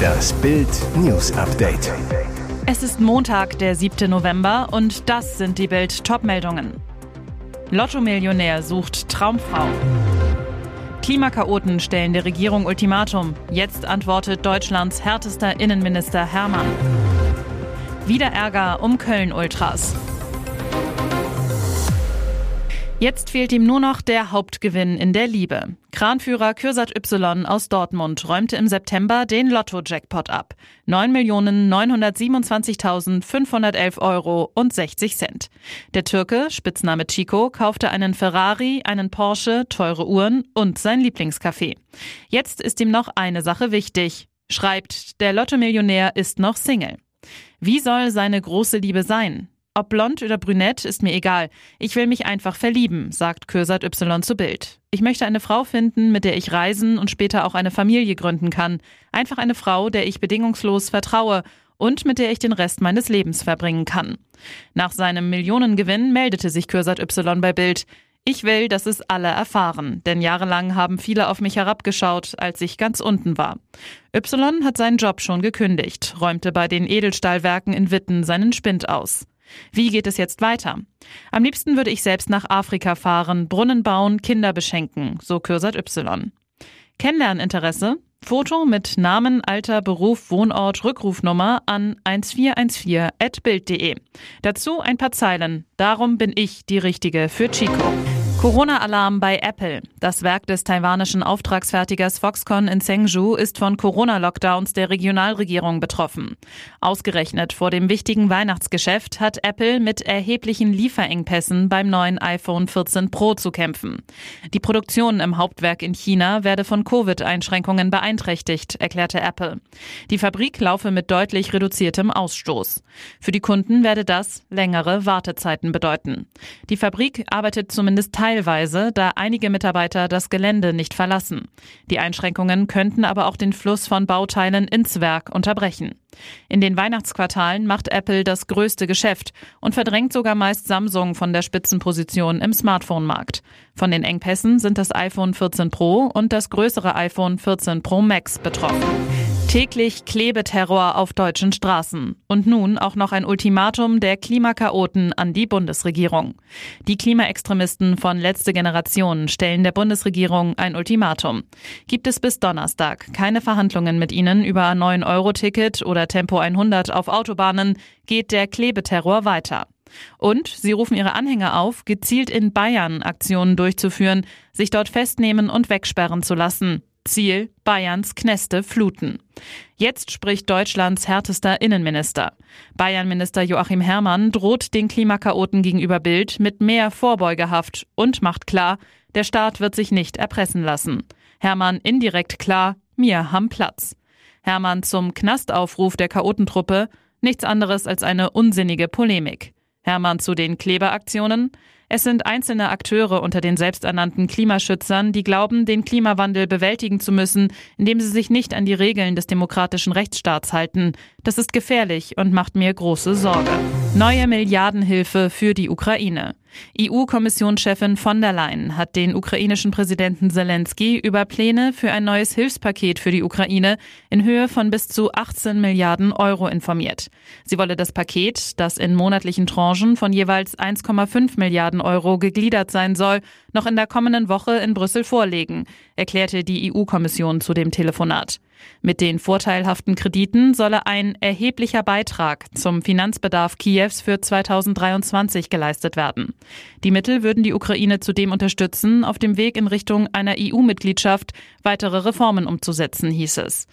Das Bild News Update. Es ist Montag, der 7. November und das sind die Bild Topmeldungen. Lotto-Millionär sucht Traumfrau. Klimakaoten stellen der Regierung Ultimatum. Jetzt antwortet Deutschlands härtester Innenminister Hermann. Wieder Ärger um Köln-Ultras. Jetzt fehlt ihm nur noch der Hauptgewinn in der Liebe. Kranführer Kürsat Y aus Dortmund räumte im September den Lotto-Jackpot ab. 9.927.511 Euro und 60 Cent. Der Türke, Spitzname Chico, kaufte einen Ferrari, einen Porsche, teure Uhren und sein Lieblingscafé. Jetzt ist ihm noch eine Sache wichtig. Schreibt, der Lotto-Millionär ist noch Single. Wie soll seine große Liebe sein? Ob blond oder brünett, ist mir egal. Ich will mich einfach verlieben, sagt Kürsat Y zu Bild. Ich möchte eine Frau finden, mit der ich reisen und später auch eine Familie gründen kann. Einfach eine Frau, der ich bedingungslos vertraue und mit der ich den Rest meines Lebens verbringen kann. Nach seinem Millionengewinn meldete sich Kürsat Y bei Bild. Ich will, dass es alle erfahren, denn jahrelang haben viele auf mich herabgeschaut, als ich ganz unten war. Y hat seinen Job schon gekündigt, räumte bei den Edelstahlwerken in Witten seinen Spind aus. Wie geht es jetzt weiter? Am liebsten würde ich selbst nach Afrika fahren, Brunnen bauen, Kinder beschenken, so Kürsat Y. Kennenlerninteresse? Foto mit Namen, Alter, Beruf, Wohnort, Rückrufnummer an 1414.bild.de. Dazu ein paar Zeilen. Darum bin ich die Richtige für Chico. Corona-Alarm bei Apple. Das Werk des taiwanischen Auftragsfertigers Foxconn in Zhengzhou ist von Corona-Lockdowns der Regionalregierung betroffen. Ausgerechnet vor dem wichtigen Weihnachtsgeschäft hat Apple mit erheblichen Lieferengpässen beim neuen iPhone 14 Pro zu kämpfen. Die Produktion im Hauptwerk in China werde von Covid-Einschränkungen beeinträchtigt, erklärte Apple. Die Fabrik laufe mit deutlich reduziertem Ausstoß. Für die Kunden werde das längere Wartezeiten bedeuten. Die Fabrik arbeitet zumindest teilweise teilweise, da einige Mitarbeiter das Gelände nicht verlassen. Die Einschränkungen könnten aber auch den Fluss von Bauteilen ins Werk unterbrechen. In den Weihnachtsquartalen macht Apple das größte Geschäft und verdrängt sogar meist Samsung von der Spitzenposition im Smartphone-Markt. Von den Engpässen sind das iPhone 14 Pro und das größere iPhone 14 Pro Max betroffen. Täglich Klebeterror auf deutschen Straßen. Und nun auch noch ein Ultimatum der Klimakaoten an die Bundesregierung. Die Klimaextremisten von Letzte Generation stellen der Bundesregierung ein Ultimatum. Gibt es bis Donnerstag keine Verhandlungen mit ihnen über 9-Euro-Ticket oder Tempo 100 auf Autobahnen, geht der Klebeterror weiter. Und sie rufen ihre Anhänger auf, gezielt in Bayern Aktionen durchzuführen, sich dort festnehmen und wegsperren zu lassen. Ziel Bayerns Kneste fluten. Jetzt spricht Deutschlands härtester Innenminister. Bayernminister Joachim Herrmann droht den Klimakaoten gegenüber Bild mit mehr Vorbeugehaft und macht klar, der Staat wird sich nicht erpressen lassen. Herrmann indirekt klar, mir haben Platz. Herrmann zum Knastaufruf der Chaotentruppe, nichts anderes als eine unsinnige Polemik. Hermann zu den Kleberaktionen. Es sind einzelne Akteure unter den selbsternannten Klimaschützern, die glauben, den Klimawandel bewältigen zu müssen, indem sie sich nicht an die Regeln des demokratischen Rechtsstaats halten. Das ist gefährlich und macht mir große Sorge. Neue Milliardenhilfe für die Ukraine. EU-Kommissionschefin von der Leyen hat den ukrainischen Präsidenten Zelensky über Pläne für ein neues Hilfspaket für die Ukraine in Höhe von bis zu 18 Milliarden Euro informiert. Sie wolle das Paket, das in monatlichen Tranchen von jeweils 1,5 Milliarden Euro gegliedert sein soll, noch in der kommenden Woche in Brüssel vorlegen, erklärte die EU-Kommission zu dem Telefonat. Mit den vorteilhaften Krediten solle ein erheblicher Beitrag zum Finanzbedarf Kiews für 2023 geleistet werden. Die Mittel würden die Ukraine zudem unterstützen, auf dem Weg in Richtung einer EU-Mitgliedschaft weitere Reformen umzusetzen, hieß es.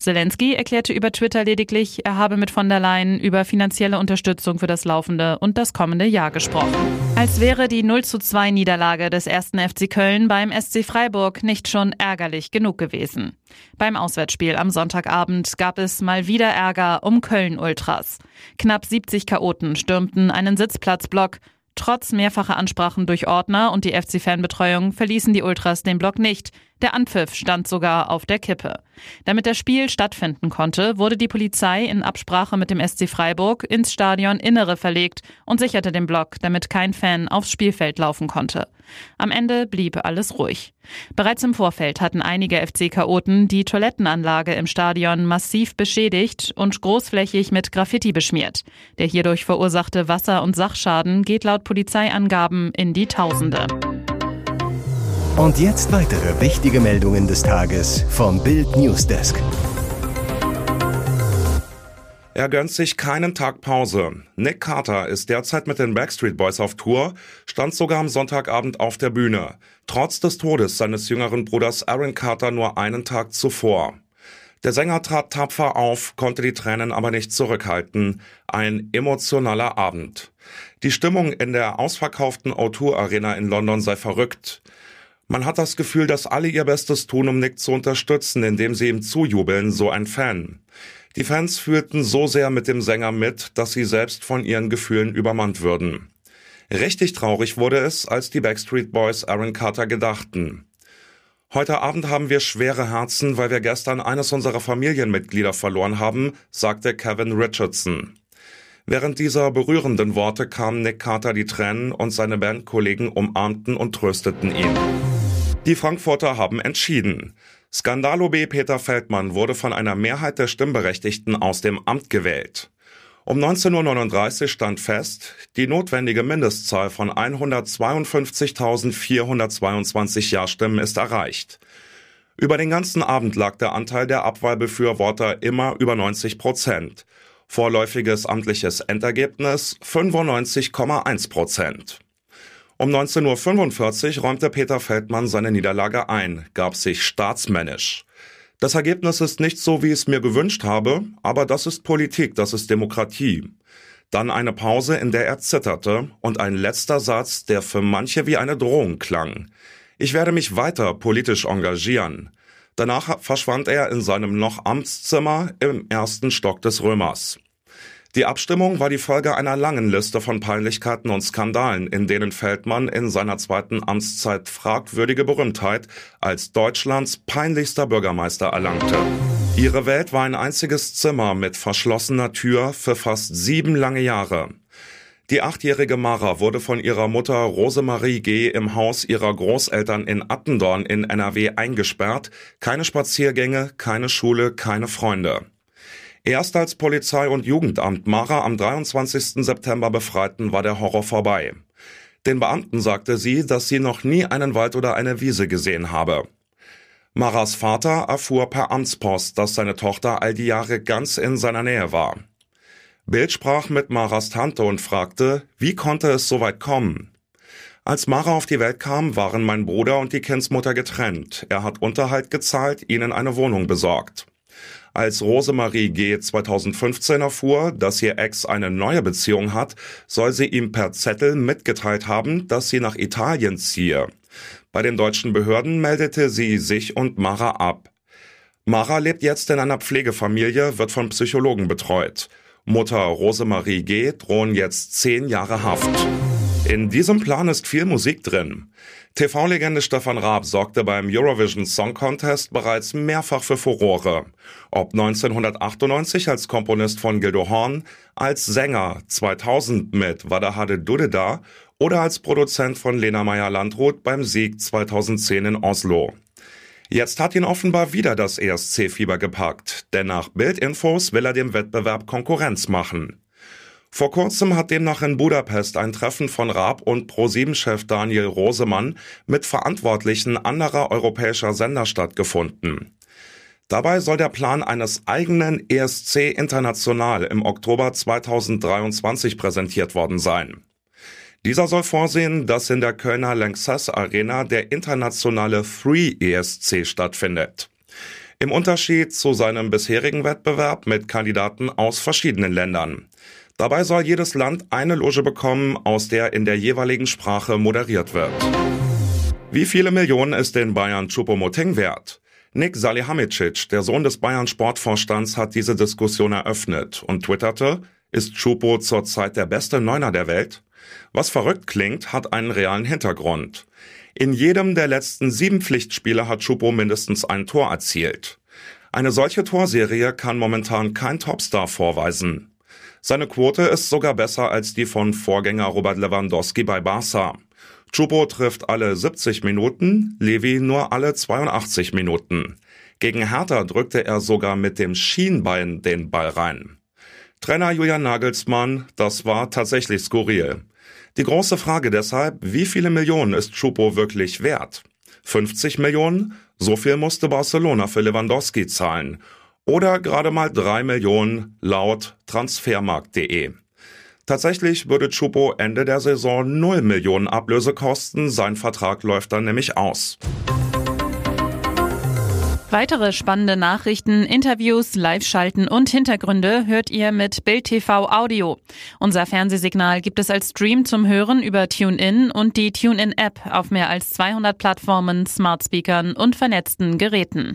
Zelensky erklärte über Twitter lediglich, er habe mit von der Leyen über finanzielle Unterstützung für das laufende und das kommende Jahr gesprochen. Als wäre die 0 zu 2 Niederlage des ersten FC Köln beim SC Freiburg nicht schon ärgerlich genug gewesen. Beim Auswärtsspiel am Sonntagabend gab es mal wieder Ärger um Köln-Ultras. Knapp 70 Chaoten stürmten einen Sitzplatzblock, Trotz mehrfacher Ansprachen durch Ordner und die FC-Fanbetreuung verließen die Ultras den Block nicht. Der Anpfiff stand sogar auf der Kippe. Damit das Spiel stattfinden konnte, wurde die Polizei in Absprache mit dem SC Freiburg ins Stadion Innere verlegt und sicherte den Block, damit kein Fan aufs Spielfeld laufen konnte. Am Ende blieb alles ruhig. Bereits im Vorfeld hatten einige FC-Chaoten die Toilettenanlage im Stadion massiv beschädigt und großflächig mit Graffiti beschmiert. Der hierdurch verursachte Wasser- und Sachschaden geht laut Polizeiangaben in die Tausende. Und jetzt weitere wichtige Meldungen des Tages vom Bild Newsdesk. Er gönnt sich keinen Tag Pause. Nick Carter ist derzeit mit den Backstreet Boys auf Tour, stand sogar am Sonntagabend auf der Bühne, trotz des Todes seines jüngeren Bruders Aaron Carter nur einen Tag zuvor. Der Sänger trat tapfer auf, konnte die Tränen aber nicht zurückhalten. Ein emotionaler Abend. Die Stimmung in der ausverkauften O2 Arena in London sei verrückt. Man hat das Gefühl, dass alle ihr Bestes tun, um Nick zu unterstützen, indem sie ihm zujubeln, so ein Fan. Die Fans fühlten so sehr mit dem Sänger mit, dass sie selbst von ihren Gefühlen übermannt würden. Richtig traurig wurde es, als die Backstreet Boys Aaron Carter gedachten. Heute Abend haben wir schwere Herzen, weil wir gestern eines unserer Familienmitglieder verloren haben, sagte Kevin Richardson. Während dieser berührenden Worte kamen Nick Carter die Tränen und seine Bandkollegen umarmten und trösteten ihn. Die Frankfurter haben entschieden. Skandalo B. Peter Feldmann wurde von einer Mehrheit der Stimmberechtigten aus dem Amt gewählt. Um 19.39 Uhr stand fest, die notwendige Mindestzahl von 152.422 Ja-Stimmen ist erreicht. Über den ganzen Abend lag der Anteil der Abwahlbefürworter immer über 90 Prozent. Vorläufiges amtliches Endergebnis 95,1 Prozent. Um 19.45 Uhr räumte Peter Feldmann seine Niederlage ein, gab sich staatsmännisch. Das Ergebnis ist nicht so, wie ich es mir gewünscht habe, aber das ist Politik, das ist Demokratie. Dann eine Pause, in der er zitterte, und ein letzter Satz, der für manche wie eine Drohung klang. Ich werde mich weiter politisch engagieren. Danach verschwand er in seinem noch Amtszimmer im ersten Stock des Römers. Die Abstimmung war die Folge einer langen Liste von Peinlichkeiten und Skandalen, in denen Feldmann in seiner zweiten Amtszeit fragwürdige Berühmtheit als Deutschlands peinlichster Bürgermeister erlangte. Ihre Welt war ein einziges Zimmer mit verschlossener Tür für fast sieben lange Jahre. Die achtjährige Mara wurde von ihrer Mutter Rosemarie G. im Haus ihrer Großeltern in Attendorn in NRW eingesperrt. Keine Spaziergänge, keine Schule, keine Freunde. Erst als Polizei und Jugendamt Mara am 23. September befreiten, war der Horror vorbei. Den Beamten sagte sie, dass sie noch nie einen Wald oder eine Wiese gesehen habe. Maras Vater erfuhr per Amtspost, dass seine Tochter all die Jahre ganz in seiner Nähe war. Bild sprach mit Maras Tante und fragte, wie konnte es so weit kommen? Als Mara auf die Welt kam, waren mein Bruder und die Kindsmutter getrennt. Er hat Unterhalt gezahlt, ihnen eine Wohnung besorgt. Als Rosemarie G. 2015 erfuhr, dass ihr Ex eine neue Beziehung hat, soll sie ihm per Zettel mitgeteilt haben, dass sie nach Italien ziehe. Bei den deutschen Behörden meldete sie sich und Mara ab. Mara lebt jetzt in einer Pflegefamilie, wird von Psychologen betreut. Mutter Rosemarie G. drohen jetzt zehn Jahre Haft. In diesem Plan ist viel Musik drin. TV-Legende Stefan Raab sorgte beim Eurovision Song Contest bereits mehrfach für Furore. Ob 1998 als Komponist von Gildo Horn, als Sänger 2000 mit Wadahade Dudeda oder als Produzent von Lena Meyer-Landrut beim Sieg 2010 in Oslo. Jetzt hat ihn offenbar wieder das ESC-Fieber gepackt, denn nach Bildinfos will er dem Wettbewerb Konkurrenz machen. Vor kurzem hat demnach in Budapest ein Treffen von Raab und Pro7-Chef Daniel Rosemann mit Verantwortlichen anderer europäischer Sender stattgefunden. Dabei soll der Plan eines eigenen ESC International im Oktober 2023 präsentiert worden sein. Dieser soll vorsehen, dass in der Kölner Lanxess Arena der internationale Free ESC stattfindet. Im Unterschied zu seinem bisherigen Wettbewerb mit Kandidaten aus verschiedenen Ländern. Dabei soll jedes Land eine Loge bekommen, aus der in der jeweiligen Sprache moderiert wird. Wie viele Millionen ist den Bayern Choupo-Moting wert? Nick Salihamidzic, der Sohn des Bayern Sportvorstands, hat diese Diskussion eröffnet und twitterte, ist Choupo zurzeit der beste Neuner der Welt? Was verrückt klingt, hat einen realen Hintergrund. In jedem der letzten sieben Pflichtspiele hat Chupo mindestens ein Tor erzielt. Eine solche Torserie kann momentan kein Topstar vorweisen. Seine Quote ist sogar besser als die von Vorgänger Robert Lewandowski bei Barca. Chupo trifft alle 70 Minuten, Levi nur alle 82 Minuten. Gegen Hertha drückte er sogar mit dem Schienbein den Ball rein. Trainer Julian Nagelsmann, das war tatsächlich skurril. Die große Frage deshalb, wie viele Millionen ist Chupo wirklich wert? 50 Millionen? So viel musste Barcelona für Lewandowski zahlen. Oder gerade mal 3 Millionen laut transfermarkt.de. Tatsächlich würde Chupo Ende der Saison 0 Millionen Ablöse kosten, sein Vertrag läuft dann nämlich aus. Weitere spannende Nachrichten, Interviews, Live-Schalten und Hintergründe hört ihr mit Bild TV Audio. Unser Fernsehsignal gibt es als Stream zum Hören über TuneIn und die TuneIn-App auf mehr als 200 Plattformen, Smartspeakern und vernetzten Geräten.